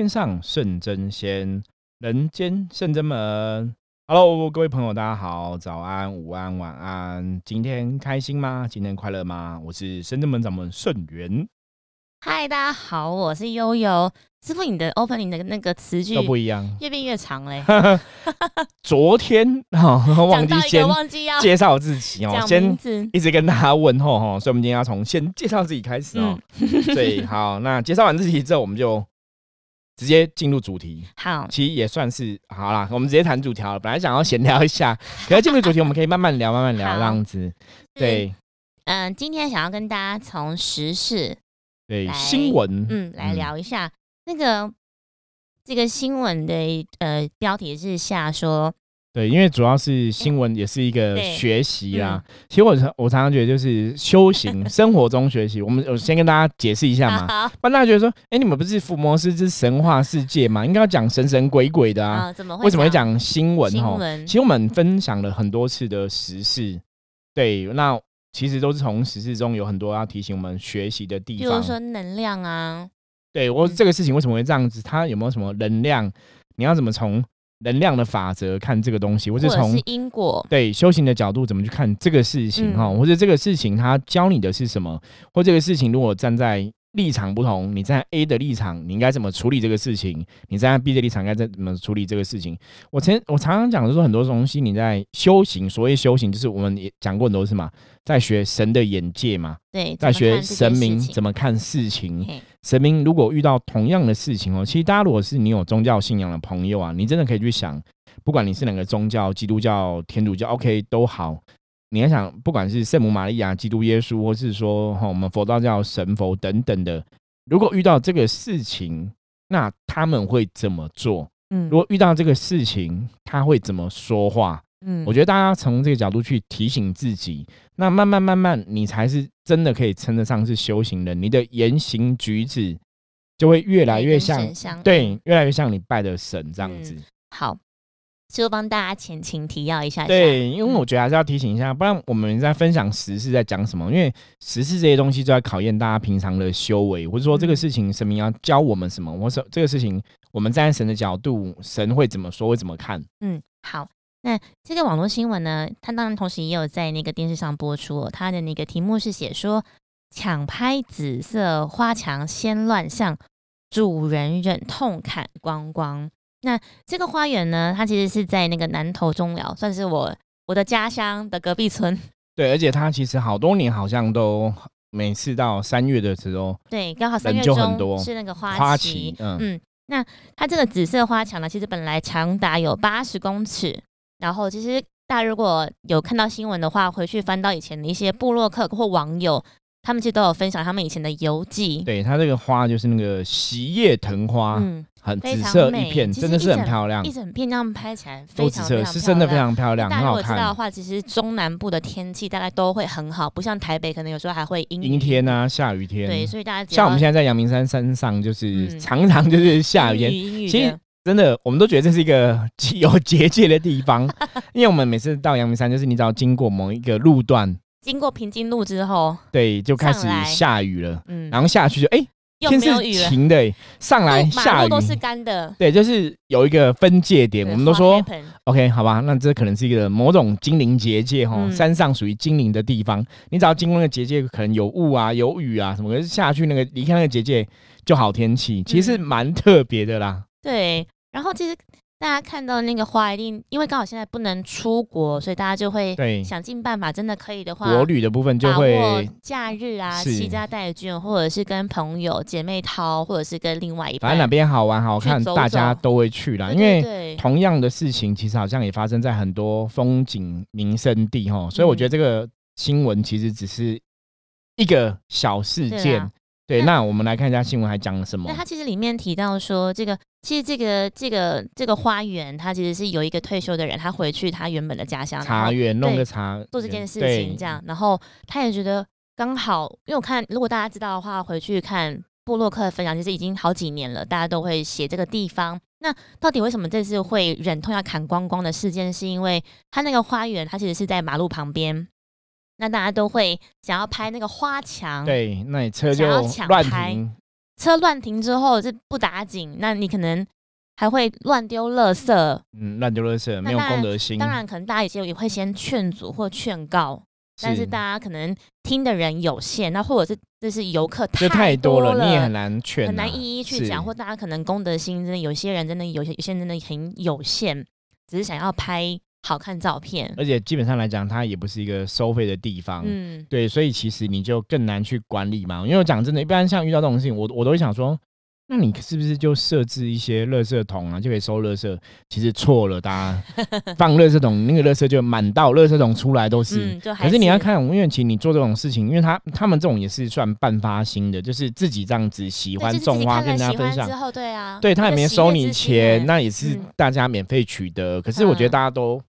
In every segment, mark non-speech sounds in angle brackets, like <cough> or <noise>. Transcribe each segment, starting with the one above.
天上圣真仙，人间圣真门。Hello，各位朋友，大家好，早安、午安、晚安。今天开心吗？今天快乐吗？我是圣真门掌门圣元。嗨，大家好，我是悠悠。师傅，你的 opening 的那个词句都不一样，越变越长嘞。<laughs> 昨天哈 <laughs> 忘记先忘记要介绍自己哦，先一直跟大家问候哈，所以我们今天要从先介绍自己开始哦。所以好，那介绍完自己之后，我们就直接进入主题。好，其实也算是好啦，我们直接谈主题了。本来想要闲聊一下，<laughs> 可是进入主题，我们可以慢慢聊，慢慢聊这样子。对，嗯，今天想要跟大家从时事对新闻嗯来聊一下。那个这个新闻的呃标题是下说，对，因为主要是新闻也是一个学习啦。其实我我常常觉得就是修行 <laughs> 生活中学习。我们我先跟大家解释一下嘛，不然大家觉得说，哎，你们不是伏魔师是神话世界嘛，应该要讲神神鬼鬼的啊？怎么为什么会讲新闻？哈，其实我们分享了很多次的时事，对，那其实都是从时事中有很多要提醒我们学习的地方，比如说能量啊。对我这个事情为什么会这样子？它有没有什么能量？你要怎么从能量的法则看这个东西，或是从因果对修行的角度怎么去看这个事情哈？或者这个事情它教你的是什么？或这个事情如果站在立场不同，你在 A 的立场，你应该怎么处理这个事情？你在 B 的立场，该怎么处理这个事情？我前我常常讲的说，很多东西你在修行，所谓修行，就是我们也讲过很多次嘛，在学神的眼界嘛，对，在学神明怎么看事情。神明如果遇到同样的事情哦，其实大家如果是你有宗教信仰的朋友啊，你真的可以去想，不管你是哪个宗教，基督教、天主教，OK 都好。你要想，不管是圣母玛利亚、基督耶稣，或是说哈我们佛道教神佛等等的，如果遇到这个事情，那他们会怎么做？嗯，如果遇到这个事情，他会怎么说话？嗯，我觉得大家从这个角度去提醒自己，那慢慢慢慢，你才是真的可以称得上是修行人。你的言行举止就会越来越像，对，越来越像你拜的神这样子。好。就帮大家前情提要一下。对，因为我觉得还是要提醒一下，不然我们在分享时事在讲什么？因为时事这些东西就在考验大家平常的修为，或者说这个事情神明要教我们什么？我说这个事情，我们站在神的角度，神会怎么说？会怎么看？嗯，好。那这个网络新闻呢，它当然同时也有在那个电视上播出。它的那个题目是写说，抢拍紫色花墙先乱象，主人忍痛砍光光。那这个花园呢？它其实是在那个南投中寮，算是我我的家乡的隔壁村。<laughs> 对，而且它其实好多年好像都每次到三月的时候，对，刚好三月中是那个花期。嗯，那它这个紫色花墙呢，其实本来长达有八十公尺。然后其实大家如果有看到新闻的话，回去翻到以前的一些部落客或网友。他们其实都有分享他们以前的游记。对，它这个花就是那个喜叶藤花，嗯，很紫色一片，真的是很漂亮。一整片这样拍起来，非常紫色，是真的非常漂亮，很好看。知道的话，其实中南部的天气大概都会很好，不像台北，可能有时候还会阴阴天啊，下雨天。对，所以大家像我们现在在阳明山山上，就是常常就是下雨天。其实真的，我们都觉得这是一个 <laughs> 有结界的地方，<laughs> 因为我们每次到阳明山，就是你只要经过某一个路段。经过平津路之后，对，就开始下雨了。嗯，然后下去就哎，天是晴的，上来下雨都是干的。对，就是有一个分界点，我们都说 OK，好吧，那这可能是一个某种精灵结界哈。山上属于精灵的地方，你只要经过那个结界，可能有雾啊，有雨啊什么，可是下去那个离开那个结界就好天气，其实蛮特别的啦。对，然后其实。大家看到那个花，一定因为刚好现在不能出国，所以大家就会想尽办法。真的可以的话，国旅的部分就会假日啊，七家带眷，或者是跟朋友姐妹淘，或者是跟另外一反正哪边好玩好看，大家都会去啦。因为同样的事情，其实好像也发生在很多风景名胜地哈。所以我觉得这个新闻其实只是一个小事件。对，那我们来看一下新闻还讲了什么。那它其实里面提到说，这个其实这个这个这个花园，它其实是有一个退休的人，他回去他原本的家乡茶园弄个茶，做这件事情这样。然后他也觉得刚好，因为我看如果大家知道的话，回去看布洛克的分享，其实已经好几年了，大家都会写这个地方。那到底为什么这次会忍痛要砍光光的事件，是因为他那个花园，它其实是在马路旁边。那大家都会想要拍那个花墙，对，那你车就乱停，车乱停之后是不打紧，那你可能还会乱丢垃圾，嗯，乱丢垃圾没有公德心。当然，可能大家有些也会先劝阻或劝告，但是大家可能听的人有限，那或者是这是游客太多了，你也很难劝，很难一一去讲，或大家可能公德心真的有些人真的有些有些人真的很有限，只是想要拍。好看照片，而且基本上来讲，它也不是一个收费的地方，嗯，对，所以其实你就更难去管理嘛。因为我讲真的，一般像遇到这种事情，我我都会想说。那你是不是就设置一些垃圾桶啊，就可以收垃圾？其实错了，大家 <laughs> 放垃圾桶，那个垃圾就满到垃圾桶出来都是。可是你要看，因为其实你做这种事情，因为他他们这种也是算半发心的，就是自己这样子喜欢种花跟大家分享之后，对啊，对他也没收你钱，那也是大家免费取得。可是我觉得大家都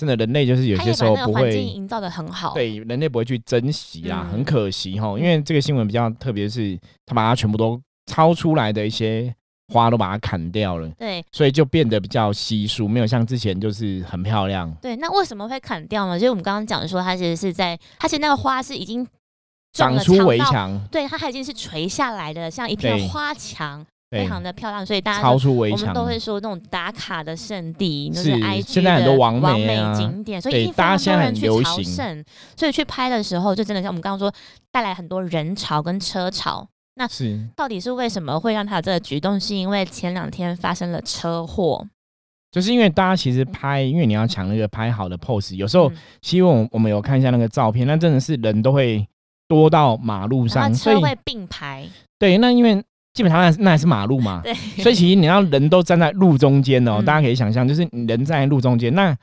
真的人类就是有些时候不会营造的很好，对人类不会去珍惜啊，很可惜哈。因为这个新闻比较特别，是他把它全部都。抄出来的一些花都把它砍掉了，对，所以就变得比较稀疏，没有像之前就是很漂亮。对，那为什么会砍掉呢？就是我们刚刚讲的说，它其实是在，它其实那个花是已经长出围墙，对，它已经是垂下来的，像一片花墙，非常的漂亮。所以大家超出围墙，我们都会说那种打卡的圣地，是 IG 现在很多完美景点，所以大家现在很流行，所以去拍的时候，就真的像我们刚刚说，带来很多人潮跟车潮。那是到底是为什么会让他有这个举动？是因为前两天发生了车祸，就是因为大家其实拍，因为你要抢那个拍好的 pose，有时候希望我们有看一下那个照片，那真的是人都会多到马路上，车会并排。对，那因为基本上那那还是马路嘛，对，所以其实你要人都站在路中间哦，大家可以想象，就是人站在路中间那。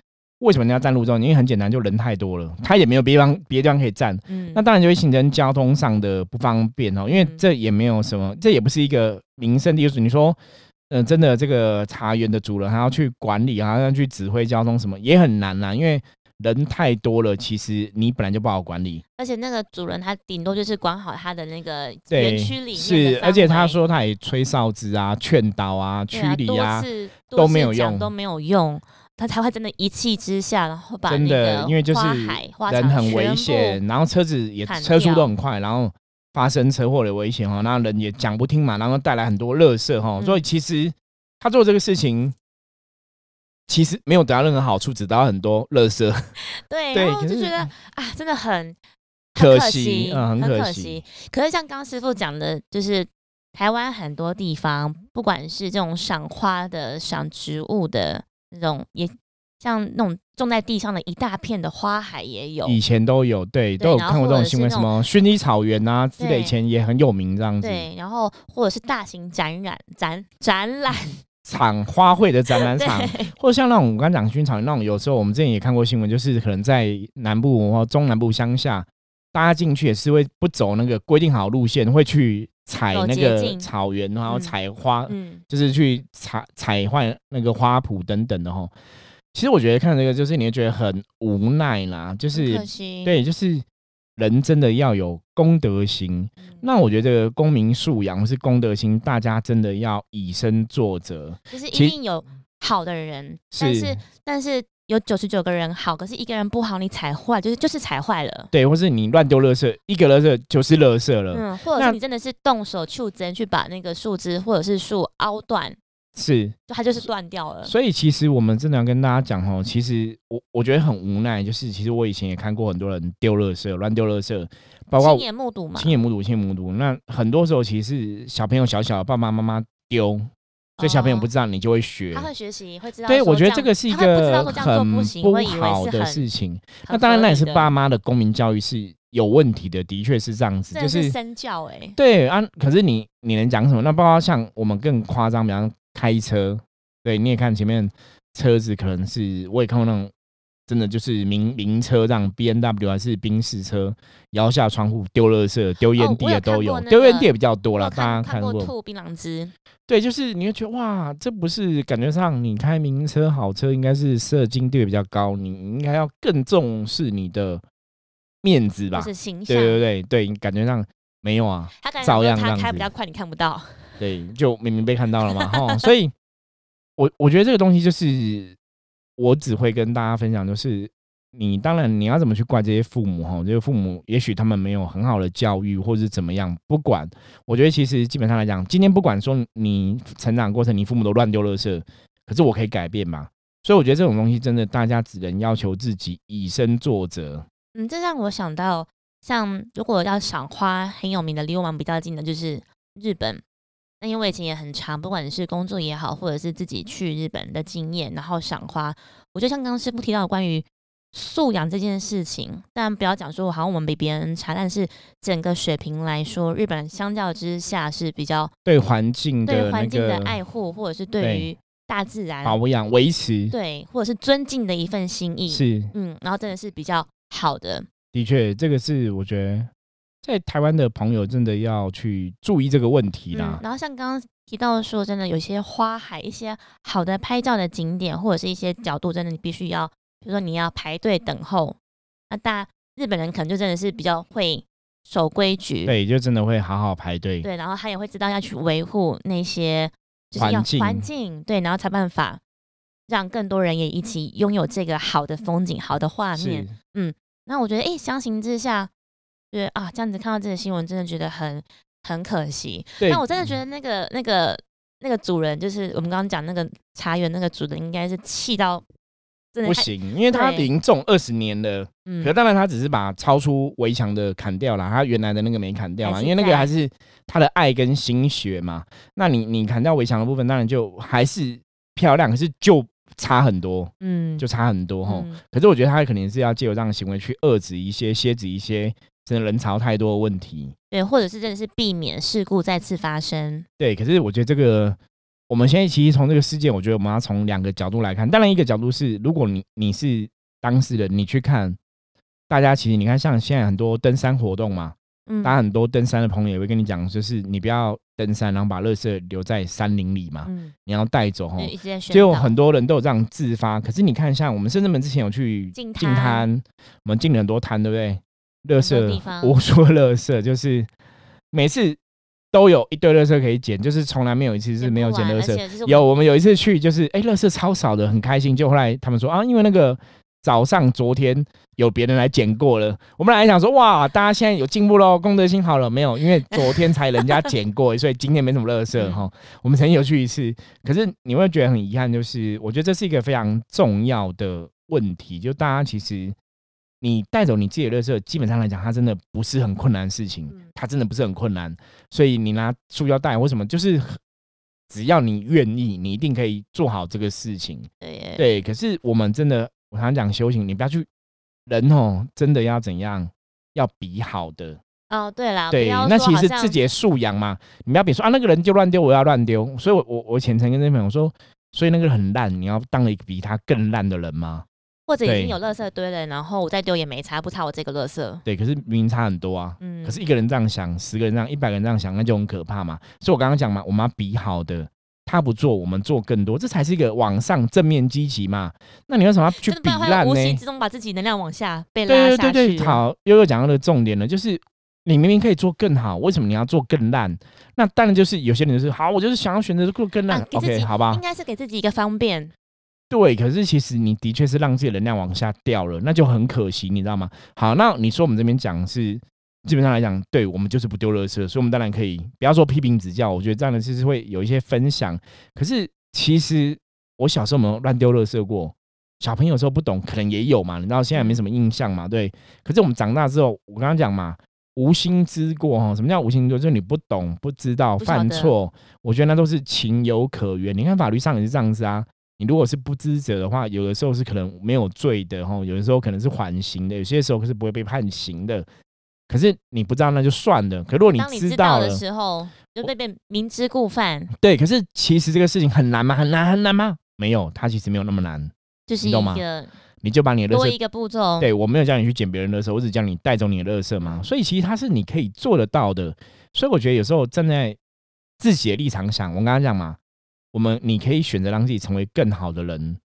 为什么你要站路中？因为很简单，就人太多了，他也没有别方别地方可以站，嗯，那当然就会形成交通上的不方便哦。因为这也没有什么，这也不是一个名胜地，就是你说，嗯，真的这个茶园的主人还要去管理，还要去指挥交通什么，也很难啦。因为人太多了，其实你本来就不好管理。而且那个主人他顶多就是管好他的那个园区里面是，而且他说他也吹哨子啊、劝导啊、驱离啊，都没有用，都没有用。他才会真的一气之下，然后把真的，因为就是人很危险，然后车子也车速都很快，然后发生车祸的危险哈，那人也讲不听嘛，然后带来很多乐色哈，所以其实他做这个事情其实没有得到任何好处，只得到很多乐色。<laughs> 对，然后就觉得啊，真的很可惜，嗯，很可惜。可是像刚师傅讲的，就是台湾很多地方，不管是这种赏花的、赏植物的。那种也像那种种在地上的一大片的花海也有，以前都有，对，都有看过这种新闻，什么薰衣草原啊之类，以前也很有名这样子。对，然后或者是大型展览展展览场、花卉的展览场，或者像那种我刚讲薰衣草那种，有时候我们之前也看过新闻，就是可能在南部或中南部乡下，大家进去也是会不走那个规定好路线，会去。采那个草原，然后采花，嗯，就是去采采换那个花圃等等的哈。其实我觉得看这个，就是你会觉得很无奈啦，就是对，就是人真的要有公德心。那我觉得这个公民素养或是公德心，大家真的要以身作则。就是一定有好的人，但是但是。有九十九个人好，可是一个人不好，你踩坏就是就是踩坏了。对，或是你乱丢垃圾，一个垃圾就是垃圾了。嗯，或者是你真的是动手去针去把那个树枝或者是树凹断，是，就它就是断掉了。所以其实我们真的要跟大家讲哦，其实我我觉得很无奈，就是其实我以前也看过很多人丢垃圾，乱丢垃圾，包括亲眼目睹嘛，亲眼目睹，亲眼目睹。那很多时候其实小朋友小小爸爸妈妈丢。所以小朋友不知道，你就会学。他会学习，会知道。对，我觉得这个是一个很不好的事情。那当然，那也是爸妈的公民教育是有问题的，的确是这样子。就是身教哎。对啊，可是你你能讲什么？那包括像我们更夸张，比方开车，对，你也看前面车子可能是，我也看过那种。真的就是名名车这样，B N W 还是宾士车，摇下窗户丢垃圾、丢烟蒂的都有，丢烟蒂也比较多了。大家看过吐槟榔汁？对，就是你会觉得哇，这不是感觉上你开名车好车，应该是射精率比较高，你应该要更重视你的面子吧？是形象。对对对对，感觉上没有啊，照样他开比较快，你看不到。<laughs> 对，就明明被看到了嘛，哈。<laughs> 所以，我我觉得这个东西就是。我只会跟大家分享，就是你当然你要怎么去怪这些父母哈？这些父母也许他们没有很好的教育，或者是怎么样，不管。我觉得其实基本上来讲，今天不管说你成长过程，你父母都乱丢垃圾，可是我可以改变嘛。所以我觉得这种东西真的，大家只能要求自己以身作则。嗯，这让我想到，像如果要赏花，很有名的离我们比较近的就是日本。那因为以前也很长，不管是工作也好，或者是自己去日本的经验，然后赏花，我觉得像刚刚师傅提到关于素养这件事情，但不要讲说好像我们比别人差，但是整个水平来说，日本相较之下是比较对环境的对环境的爱护，或者是对于大自然保养维持，对，或者是尊敬的一份心意，是嗯，然后真的是比较好的。的确，这个是我觉得。在台湾的朋友真的要去注意这个问题啦。然后像刚刚提到说，真的有些花海、一些好的拍照的景点，或者是一些角度，真的你必须要，比如说你要排队等候。那大日本人可能就真的是比较会守规矩，对，就真的会好好排队。对，然后他也会知道要去维护那些环境，环境对，然后才办法让更多人也一起拥有这个好的风景、好的画面。嗯，那我觉得，哎，相形之下。对啊，这样子看到这个新闻，真的觉得很很可惜。但我真的觉得那个那个那个主人，就是我们刚刚讲那个茶园那个主人，应该是气到真的不行，因为他已经种二十年了。嗯，可当然他只是把超出围墙的砍掉了，他原来的那个没砍掉嘛，因为那个还是他的爱跟心血嘛。那你你砍掉围墙的部分，当然就还是漂亮，可是就差很多，嗯，就差很多哈。可是我觉得他可能是要借由这样的行为去遏制一些、蝎子一些。真的人潮太多的问题，对，或者是真的是避免事故再次发生。对，可是我觉得这个，我们现在其实从这个事件，我觉得我们要从两个角度来看。当然，一个角度是，如果你你是当事人，你去看，大家其实你看，像现在很多登山活动嘛，嗯，大家很多登山的朋友也会跟你讲，就是你不要登山，然后把垃圾留在山林里嘛，嗯，你要带走哈。就很多人都有这样自发。可是你看，像我们深圳门之前有去进滩，我们进了很多滩，对不对？垃圾，<laughs> 我说垃圾就是每次都有一堆垃圾可以捡，就是从来没有一次是没有捡垃圾。有我们有一次去，就是哎，垃圾超少的，很开心。就后来他们说啊，因为那个早上昨天有别人来捡过了，我们来想说哇，大家现在有进步喽，公德心好了没有？因为昨天才人家 <laughs> 捡过，所以今天没什么垃圾哈。我们曾经有去一次，可是你会觉得很遗憾，就是我觉得这是一个非常重要的问题，就大家其实。你带走你自己的垃圾，基本上来讲，它真的不是很困难的事情，它真的不是很困难。所以你拿塑胶袋或什么，就是只要你愿意，你一定可以做好这个事情。对对，可是我们真的，我常讲修行，你不要去人哦，真的要怎样，要比好的。哦，对啦，对，那其实是自己的素养嘛。你不要比说啊，那个人就乱丢，我要乱丢。所以我我我前程跟那朋友说，所以那个很烂，你要当一个比他更烂的人吗？或者已经有垃圾堆了，然后我再丢也没差，不差我这个垃圾。对，可是明明差很多啊。嗯。可是一个人这样想，十个人这样，一百个人这样想，那就很可怕嘛。所以我刚刚讲嘛，我们要比好的，他不做，我们做更多，这才是一个往上正面积极嘛。那你为什么要去比烂呢？无形之中把自己能量往下被拉下去。对对对对，好，悠悠讲到的重点了，就是你明明可以做更好，为什么你要做更烂？那当然就是有些人就是好，我就是想要选择做更烂。OK，好吧。应该是给自己一个方便。对，可是其实你的确是让自己的能量往下掉了，那就很可惜，你知道吗？好，那你说我们这边讲是基本上来讲，对我们就是不丢垃圾，所以我们当然可以不要说批评指教，我觉得这样的其实会有一些分享。可是其实我小时候没有乱丢垃圾过，小朋友时候不懂，可能也有嘛，你知道现在没什么印象嘛，对。可是我们长大之后，我刚刚讲嘛，无心之过哈，什么叫无心之过？就是你不懂、不知道、犯错，我觉得那都是情有可原。你看法律上也是这样子啊。你如果是不知者的话，有的时候是可能没有罪的哈，有的时候可能是缓刑的，有些时候可是不会被判刑的。可是你不知道那就算了。可如果你知道的时候，就被被明知故犯。对，可是其实这个事情很难吗？很难很难吗？没有，它其实没有那么难。就是一个，你就把你的多一个步骤。对我没有叫你去捡别人的时候，我只叫你带走你的垃圾嘛。所以其实它是你可以做得到的。所以我觉得有时候站在自己的立场想，我刚刚讲嘛。我们你可以选择让自己成为更好的人，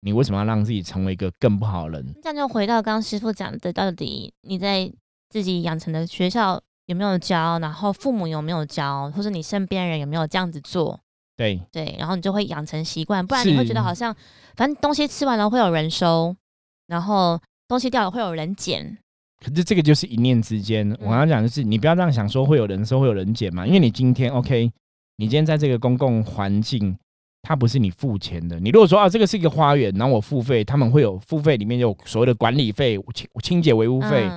你为什么要让自己成为一个更不好的人？这样就回到刚刚师傅讲的，到底你在自己养成的学校有没有教，然后父母有没有教，或者你身边人有没有这样子做？对对，然后你就会养成习惯，不然你会觉得好像反正东西吃完了会有人收，然后东西掉了会有人捡。可是这个就是一念之间。我刚刚讲的是，你不要这样想，说会有人收，会有人捡嘛？因为你今天 OK，你今天在这个公共环境，它不是你付钱的。你如果说啊，这个是一个花园，然后我付费，他们会有付费，里面有所谓的管理费、清清洁维护费。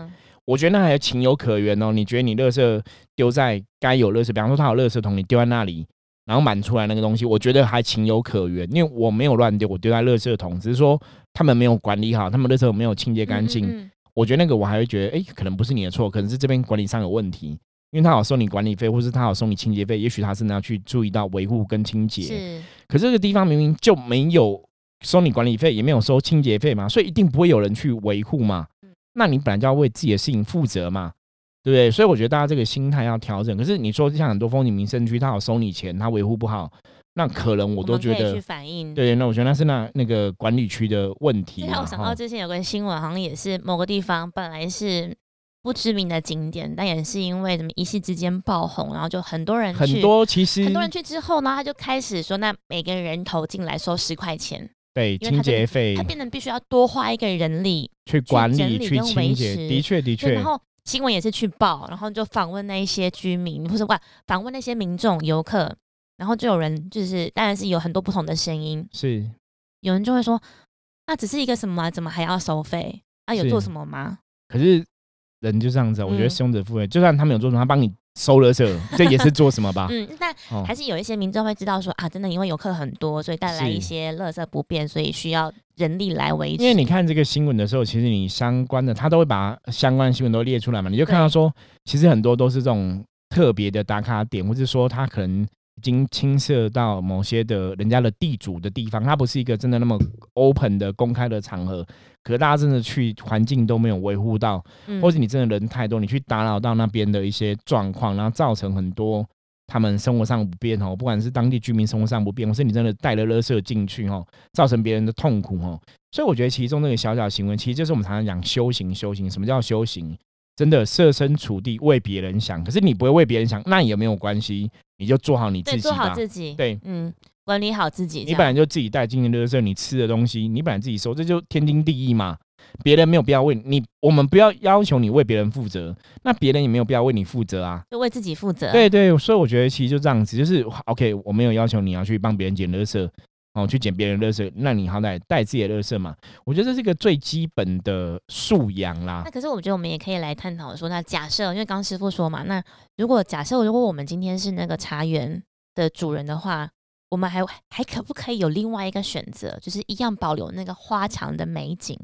我觉得那还情有可原哦。你觉得你垃圾丢在该有垃圾，比方说他有垃圾桶，你丢在那里，然后满出来那个东西，我觉得还情有可原，因为我没有乱丢，我丢在垃圾桶，只是说他们没有管理好，他们垃圾桶没有清洁干净。我觉得那个我还会觉得，哎，可能不是你的错，可能是这边管理上有问题，因为他好收你管理费，或是他好收你清洁费，也许他是要去注意到维护跟清洁。是。可这个地方明明就没有收你管理费，也没有收清洁费嘛，所以一定不会有人去维护嘛。那你本来就要为自己的事情负责嘛，对不对？所以我觉得大家这个心态要调整。可是你说像很多风景名胜区，他好收你钱，他维护不好。那可能我都觉得，去反映对，那我觉得那是那那个管理区的问题。我想到之前有个新闻，好像也是某个地方本来是不知名的景点，但也是因为什么一夕之间爆红，然后就很多人很多其实很多人去之后呢，他就开始说，那每个人投进来收十块钱，对，清洁费，他变得必须要多花一个人力去管理、去清洁，的确的确。然后新闻也是去报，然后就访问那一些居民，或者哇，访问那些民众、游客。然后就有人就是，当然是有很多不同的声音。是，有人就会说，那只是一个什么，怎么还要收费？啊，有做什么吗？可是人就这样子，我觉得凶者富贵，就算他没有做什么，他帮你收了这，这也是做什么吧？嗯，但还是有一些民众会知道说啊，真的因为游客很多，所以带来一些垃圾不便，所以需要人力来维持。因为你看这个新闻的时候，其实你相关的他都会把相关的新闻都列出来嘛，你就看到说，其实很多都是这种特别的打卡点，或者说他可能。已经侵涉到某些的人家的地主的地方，它不是一个真的那么 open 的公开的场合。可是大家真的去环境都没有维护到，或者你真的人太多，你去打扰到那边的一些状况，然后造成很多他们生活上不便哦，不管是当地居民生活上不便，或是你真的带了垃圾进去哦，造成别人的痛苦哦。所以我觉得其中那个小小行为，其实就是我们常常讲修行。修行什么叫修行？真的设身处地为别人想，可是你不会为别人想，那也没有关系，你就做好你自己，做好自己，对，嗯，管理好自己。你本来就自己带进去的时候，你吃的东西，你本来自己收，这就天经地义嘛。别人没有必要为你，我们不要要求你为别人负责，那别人也没有必要为你负责啊，就为自己负责。对对，所以我觉得其实就这样子，就是 OK，我没有要求你要去帮别人捡垃圾。哦，去捡别人垃圾，那你好歹带自己的垃圾嘛？我觉得这是一个最基本的素养啦。那可是我觉得我们也可以来探讨说，那假设，因为刚师傅说嘛，那如果假设如果我们今天是那个茶园的主人的话，我们还还可不可以有另外一个选择，就是一样保留那个花墙的美景，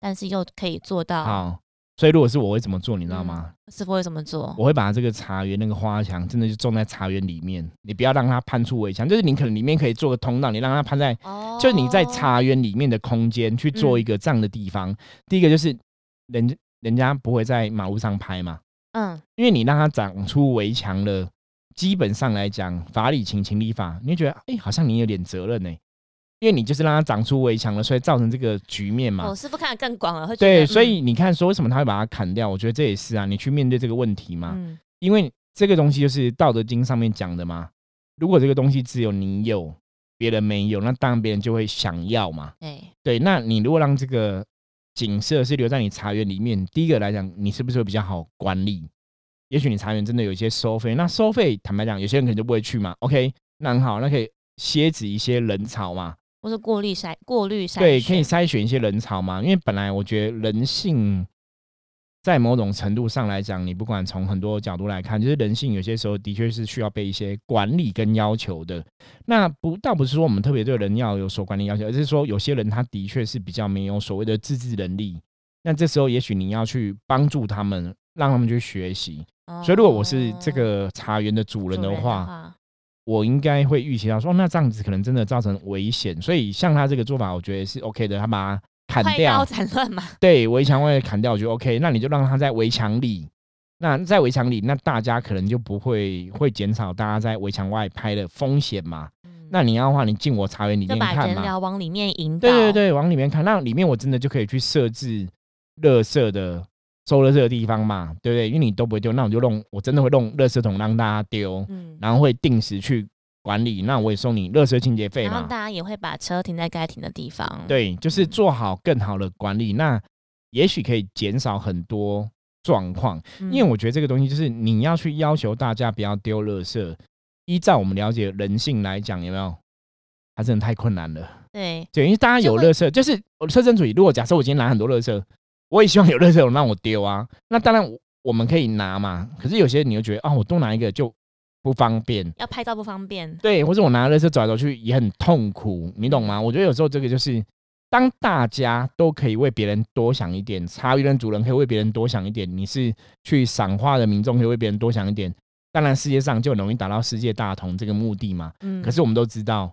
但是又可以做到。好所以，如果是我会怎么做，你知道吗？师傅会怎么做？我会把这个茶园那个花墙，真的就种在茶园里面。你不要让它攀出围墙，就是你可能里面可以做个通道，你让它攀在，就你在茶园里面的空间去做一个这样的地方。第一个就是人人家不会在马路上拍嘛，嗯，因为你让它长出围墙了，基本上来讲，法理情情理法，你会觉得哎，好像你有点责任呢。因为你就是让它长出围墙了，所以造成这个局面嘛。哦，师傅看得更广了，会对，所以你看说为什么他会把它砍掉？我觉得这也是啊，你去面对这个问题嘛。嗯。因为这个东西就是《道德经》上面讲的嘛。如果这个东西只有你有，别人没有，那当然别人就会想要嘛。对。对，那你如果让这个景色是留在你茶园里面，第一个来讲，你是不是会比较好管理？也许你茶园真的有一些收费，那收费坦白讲，有些人可能就不会去嘛。OK，那很好，那可以歇止一些人潮嘛。或是过滤筛过滤筛对，可以筛选一些人潮嘛？因为本来我觉得人性在某种程度上来讲，你不管从很多角度来看，就是人性有些时候的确是需要被一些管理跟要求的。那不倒不是说我们特别对人要有所管理要求，而是说有些人他的确是比较没有所谓的自制能力。那这时候也许你要去帮助他们，让他们去学习。所以如果我是这个茶园的主人的话。我应该会预期到说，那这样子可能真的造成危险，所以像他这个做法，我觉得是 OK 的。他把它砍掉，斩乱嘛。对，围墙外砍掉，我觉得 OK。那你就让他在围墙里，那在围墙里，那大家可能就不会会减少大家在围墙外拍的风险嘛。那你要的话，你进我茶园里面看嘛。人往里面引导。对对对，往里面看，那里面我真的就可以去设置乐色的。收了这个地方嘛，对不对？因为你都不会丢，那我就弄，我真的会弄垃圾桶让大家丢，嗯，然后会定时去管理，那我也收你垃圾清洁费嘛。然后大家也会把车停在该停的地方。对，就是做好更好的管理。那也许可以减少很多状况。因为我觉得这个东西就是你要去要求大家不要丢垃圾，依照我们了解人性来讲，有没有？它真的太困难了。对，对，因为大家有垃圾，就是我的设身处地。如果假设我今天拿很多垃圾，我也希望有垃圾桶让我丢啊。那当然我们可以拿嘛。可是有些你又觉得啊，我多拿一个就不方便，要拍照不方便。对，或者我拿垃圾走来走去也很痛苦，你懂吗？我觉得有时候这个就是，当大家都可以为别人多想一点，茶余人主人可以为别人多想一点，你是去赏花的民众可以为别人多想一点，当然世界上就很容易达到世界大同这个目的嘛。嗯。可是我们都知道。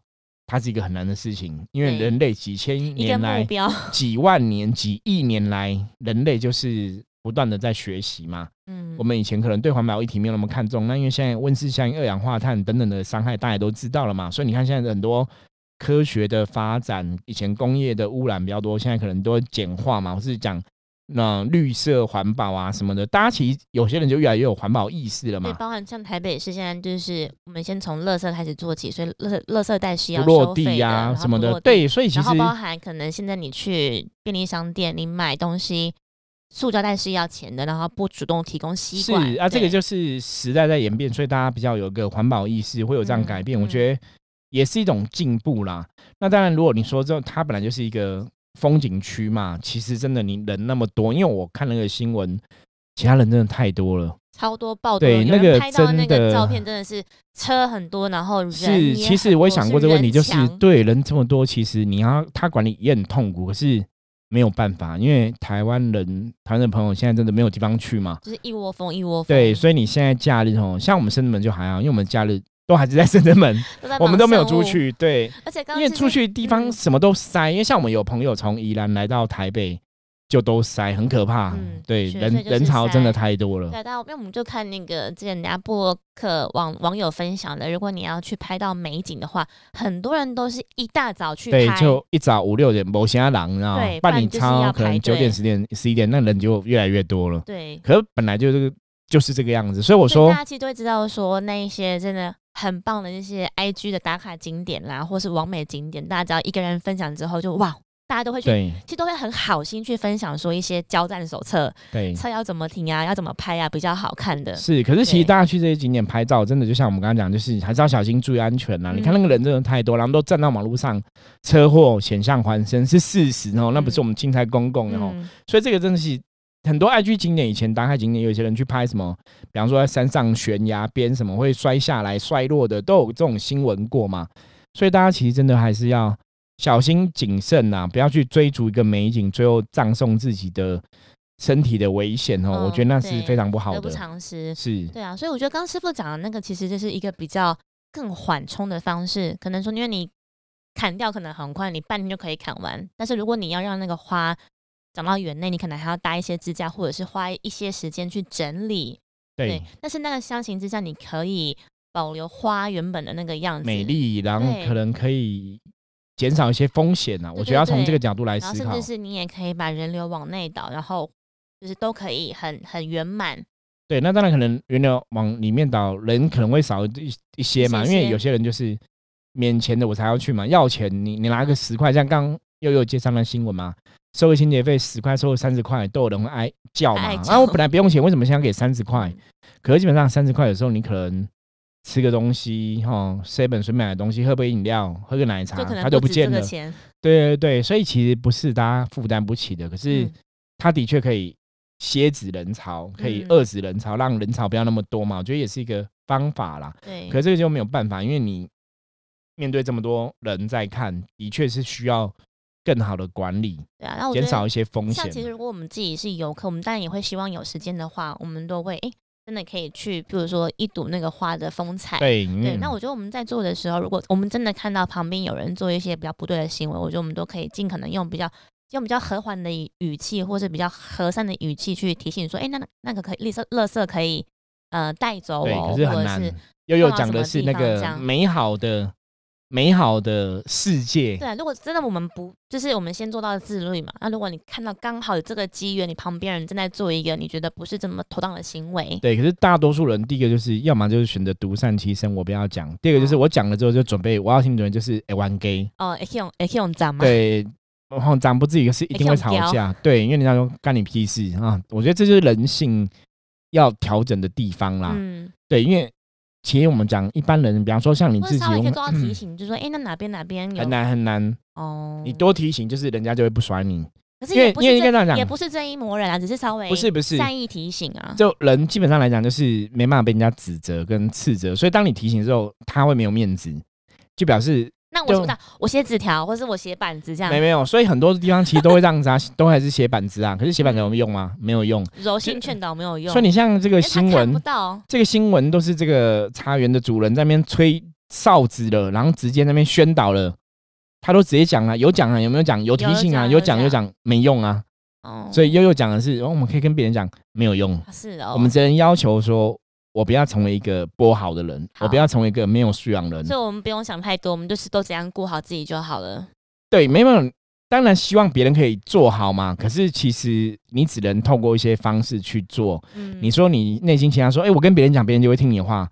它是一个很难的事情，因为人类几千年来、<laughs> 几万年、几亿年来，人类就是不断的在学习嘛。嗯，我们以前可能对环保议题没有那么看重，那因为现在温室效应、二氧化碳等等的伤害，大家都知道了嘛。所以你看，现在的很多科学的发展，以前工业的污染比较多，现在可能都简化嘛，或是讲。那绿色环保啊什么的，大家其实有些人就越来越有环保意识了嘛。对，包含像台北市现在就是我们先从垃圾开始做起，所以垃垃圾袋是要落地呀什么的。对，所以其实包含可能现在你去便利商店，你买东西，塑胶袋是要钱的，然后不主动提供吸管。是啊，这个就是时代在演变，所以大家比较有个环保意识，会有这样改变，我觉得也是一种进步啦。那当然，如果你说这它本来就是一个。风景区嘛，其实真的你人那么多，因为我看那个新闻，其他人真的太多了，超多报道。对，那个真的照片真的是车很多，然后是。其实我也想过这个问题，就是对人这么多，其实你要他管理也很痛苦，可是没有办法，因为台湾人、台湾的朋友现在真的没有地方去嘛，就是一窝蜂一窝蜂。对，所以你现在假日哦，像我们深圳门就还好，因为我们假日。都还是在深圳门，我们都没有出去。对，而且因为出去地方什么都塞，因为像我们有朋友从宜兰来到台北，就都塞，很可怕。嗯，对，人人潮真的太多了。对，但因为我们就看那个之前人家博客网网友分享的，如果你要去拍到美景的话，很多人都是一大早去拍，就一早五六点，某些人然后办理超可能九点十点十一点，那人就越来越多了。对，可是本来就这个就是这个样子，所以我说大家其实都会知道说那一些真的。很棒的那些 I G 的打卡景点啦，或是完美景点，大家只要一个人分享之后，就哇，大家都会去，其实都会很好心去分享说一些交战手册，对，车要怎么停啊，要怎么拍啊，比较好看的。是，可是其实大家去这些景点拍照，真的就像我们刚刚讲，就是还是要小心注意安全呐。你看那个人真的太多，然后都站到马路上，车祸险象环生是事实哦，那不是我们青菜公共的哦，所以这个真的是。很多爱去景点，以前打开景点，有些人去拍什么，比方说在山上悬崖边什么会摔下来、摔落的，都有这种新闻过嘛。所以大家其实真的还是要小心谨慎呐，不要去追逐一个美景，最后葬送自己的身体的危险哦。我觉得那是非常不好的，得不偿失。是，对啊。所以我觉得刚刚师傅讲的那个，其实就是一个比较更缓冲的方式。可能说，因为你砍掉可能很快，你半天就可以砍完。但是如果你要让那个花，长到园内，你可能还要搭一些支架，或者是花一些时间去整理。对，但是那个箱型支架，你可以保留花原本的那个样子，美丽，然后可能可以减少一些风险呢。我觉得要从这个角度来思考。甚至是你也可以把人流往内导，然后就是都可以很很圆满。对，那当然可能人流往里面导，人可能会少一一些嘛，因为有些人就是免钱的我才要去嘛，要钱你你拿个十块，像刚又有接上了新闻嘛。收个清洁费十块，收三十块，都有人会哀叫嘛。啊，我本来不用钱，为什么现在给三十块？可是基本上三十块有时候你可能吃个东西，哈，seven 随便买的东西，喝杯饮料，喝个奶茶，它就不见了。对对对，所以其实不是大家负担不起的，可是它的确可以歇止人潮，可以遏制人潮，让人潮不要那么多嘛。我觉得也是一个方法啦。对，可这个就没有办法，因为你面对这么多人在看，的确是需要。更好的管理，对啊，那减少一些风险。像其实如果我们自己是游客，我们当然也会希望有时间的话，我们都会哎，真的可以去，比如说一睹那个花的风采。对对，那我觉得我们在做的时候，如果我们真的看到旁边有人做一些比较不对的行为，我觉得我们都可以尽可能用比较用比较和缓的语气，或是比较和善的语气去提醒说，哎，那那个可以绿色垃圾可以呃带走哦，可是。悠悠讲的是那个美好的。美好的世界。对啊，如果真的我们不，就是我们先做到自律嘛。那如果你看到刚好有这个机缘，你旁边人正在做一个你觉得不是这么妥当的行为，对。可是大多数人，第一个就是要么就是选择独善其身，我不要讲；第二个就是我讲了之后就准备我要听的人就是哎玩 gay 哦，也可以用也可以用脏吗？对，然后长不自己是一定会吵架，对，因为人家说干你屁事啊！我觉得这就是人性要调整的地方啦。嗯，对，因为其实我们讲一般人，比方说像你自己，我们都要提醒，就说哎，那哪边哪边很难很难哦。你多提醒，就是人家就会不甩你。可是因为因为这样讲，也不是正义魔人啊，只是稍微不是不是善意提醒啊。就人基本上来讲，就是没办法被人家指责跟斥责，所以当你提醒之后，他会没有面子，就表示。那我知道，我写纸条，或是我写板子这样。没没有，所以很多地方其实都会这样子啊，<laughs> 都还是写板子啊。可是写板子有用吗？没有用。柔性劝导没有用。所以你像这个新闻，这个新闻都是这个茶园的主人在那边吹哨子了，然后直接那边宣导了，他都直接讲了，有讲啊，有没有讲？有提醒啊，有讲有讲，没用啊。哦。所以悠悠讲的是，哦，我们可以跟别人讲，没有用。是哦。我们只能要求说。我不要成为一个不好的人，我不要成为一个没有素养的人。所以，我们不用想太多，我们就是都怎样顾好自己就好了。对，没有，当然希望别人可以做好嘛。可是，其实你只能透过一些方式去做。嗯，你说你内心其他说，哎，我跟别人讲，别人就会听你的话，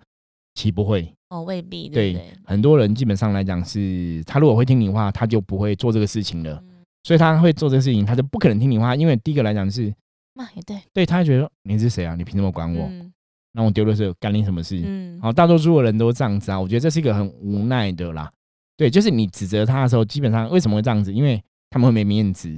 其实不会。哦，未必。对，很多人基本上来讲是，他如果会听你话，他就不会做这个事情了。所以他会做这个事情，他就不可能听你话，因为第一个来讲是，那也对，对他觉得你是谁啊？你凭什么管我？那我丢的是干你什么事？嗯，好，大多数的人都这样子啊。我觉得这是一个很无奈的啦。对，就是你指责他的时候，基本上为什么会这样子？因为他们会没面子，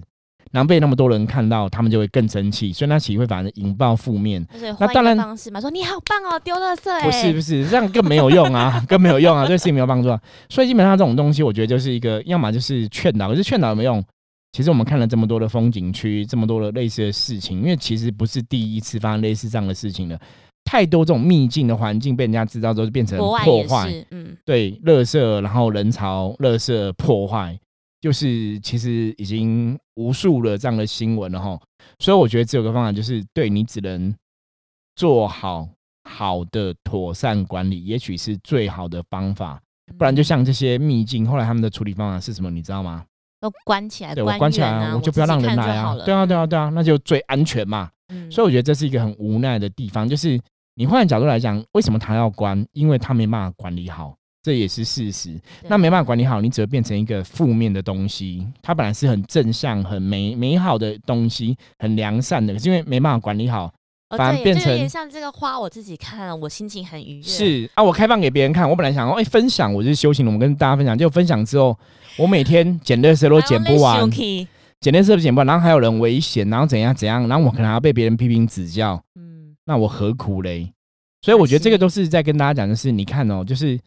然后被那么多人看到，他们就会更生气，所以那其实会反而引爆负面。那当然方式嘛，说你好棒哦，丢垃圾。不是不是，这样更没有用啊，更没有用啊，对事情没有帮助。所以基本上这种东西，我觉得就是一个，要么就是劝导，可是劝导有没有用？其实我们看了这么多的风景区，这么多的类似的事情，因为其实不是第一次发生类似这样的事情了。太多这种秘境的环境被人家知道之后，就变成破坏。嗯，对，垃圾，然后人潮，垃圾破坏，就是其实已经无数了这样的新闻了哈。所以我觉得只有个方法，就是对你只能做好好的妥善管理，也许是最好的方法。不然就像这些秘境，后来他们的处理方法是什么？你知道吗？都关起来，对我关起来，我就不要让人来啊。对啊，对啊，对啊，那就最安全嘛。嗯，所以我觉得这是一个很无奈的地方，就是。你换角度来讲，为什么他要关？因为他没办法管理好，这也是事实。那没办法管理好，你只会变成一个负面的东西。它本来是很正向、很美美好的东西，很良善的，可是因为没办法管理好，反而变成有点像这个花。我自己看，我心情很愉悦。是啊，我开放给别人看。我本来想说，哎，分享，我就是修行了。我跟大家分享，就分享之后，我每天捡垃圾都捡不完，捡垃圾都捡不完，然后还有人危险，然后怎样怎样，然后我可能还要被别人批评指教。嗯那我何苦嘞？所以我觉得这个都是在跟大家讲的是，你看哦，就是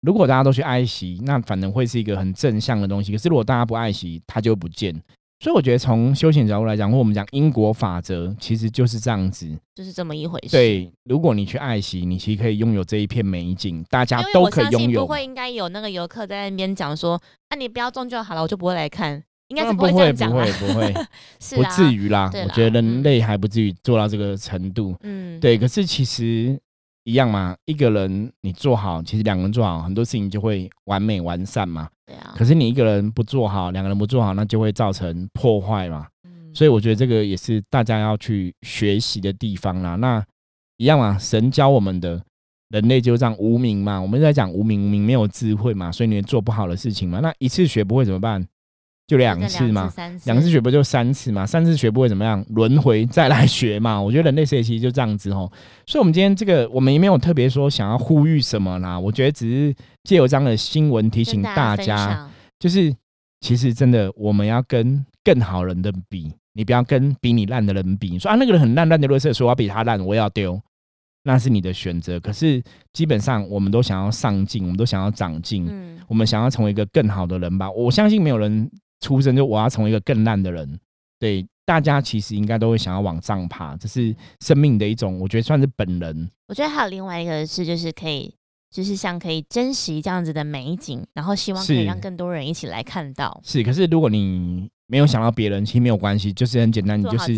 如果大家都去爱惜，那反正会是一个很正向的东西。可是如果大家不爱惜，它就不见。所以我觉得从修行角度来讲，或我们讲因果法则，其实就是这样子，就是这么一回事。对，如果你去爱惜，你其实可以拥有这一片美景，大家都可以拥有。不会应该有那个游客在那边讲说，那你不要种就好了，我就不会来看。应该是不会这样讲，不会不会，<laughs> 不至于啦。我觉得人类还不至于做到这个程度。嗯，对。可是其实一样嘛，一个人你做好，其实两个人做好，很多事情就会完美完善嘛。对啊。可是你一个人不做好，两个人不做好，那就会造成破坏嘛。嗯。所以我觉得这个也是大家要去学习的地方啦。那一样嘛，神教我们的人类就这样无名嘛。我们在讲无名，无名没有智慧嘛，所以你做不好的事情嘛。那一次学不会怎么办？就两次嘛，两次学不就三次嘛？三次学不会怎么样？轮回再来学嘛？<laughs> 我觉得人类学习就这样子哦。所以，我们今天这个我们也没有特别说想要呼吁什么啦。我觉得只是借由这样的新闻提醒大家，就是其实真的我们要跟更好人的比，你不要跟比你烂的人比。你说啊，那个人很烂，烂的垃圾，说我要比他烂，我要丢，那是你的选择。可是基本上，我们都想要上进，我们都想要长进，我们想要成为一个更好的人吧。我相信没有人。出生就我要成为一个更烂的人，对大家其实应该都会想要往上爬，这是生命的一种，我觉得算是本能。我觉得还有另外一个是，就是可以，就是像可以珍惜这样子的美景，然后希望可以让更多人一起来看到。是，可是如果你。没有想到别人，其实没有关系，就是很简单，你就是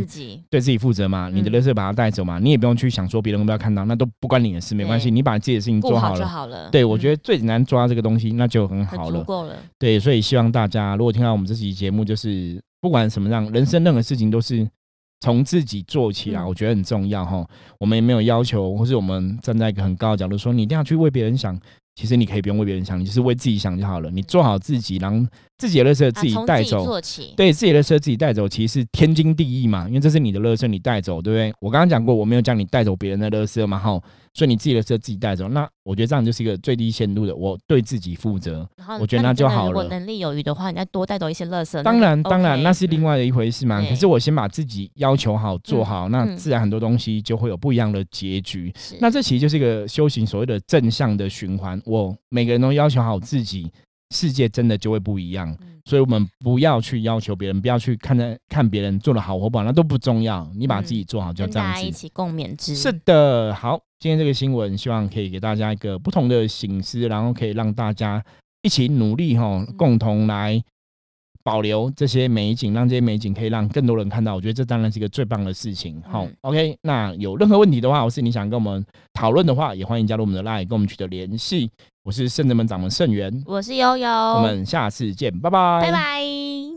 对自己负责嘛。你的垃圾把它带走嘛，你也不用去想说别人会不要看到，那都不关你的事，没关系。你把自己的事情做好了就好了。对，我觉得最简单抓这个东西，那就很好了，够了。对，所以希望大家如果听到我们这期节目，就是不管什么样，人生任何事情都是从自己做起来，我觉得很重要哈。我们也没有要求，或是我们站在一个很高的角度说你一定要去为别人想，其实你可以不用为别人想，你就是为自己想就好了。你做好自己，然后自己的乐色自己带走，对自己的乐色自己带走，其实是天经地义嘛，因为这是你的乐色，你带走，对不对？我刚刚讲过，我没有叫你带走别人的乐色嘛，哈。所以你自己的车自己带走，那我觉得这样就是一个最低限度的，我对自己负责。我觉得那就好了。如果能力有余的话，你再多带走一些乐色。当然，当然那是另外的一回事嘛。可是我先把自己要求好做好，那自然很多东西就会有不一样的结局。那这其实就是一个修行所谓的正向的循环。我每个人都要求好自己，世界真的就会不一样。所以我们不要去要求别人，不要去看着看别人做的好或不好，那都不重要。你把自己做好就这样子。大家一起共勉之。是的，好。今天这个新闻，希望可以给大家一个不同的醒思，然后可以让大家一起努力哈，共同来保留这些美景，让这些美景可以让更多人看到。我觉得这当然是一个最棒的事情。好，OK，那有任何问题的话，或是你想跟我们讨论的话，也欢迎加入我们的 LINE，跟我们取得联系。我是圣人门掌门圣元，我是悠悠，我们下次见，拜拜，拜拜。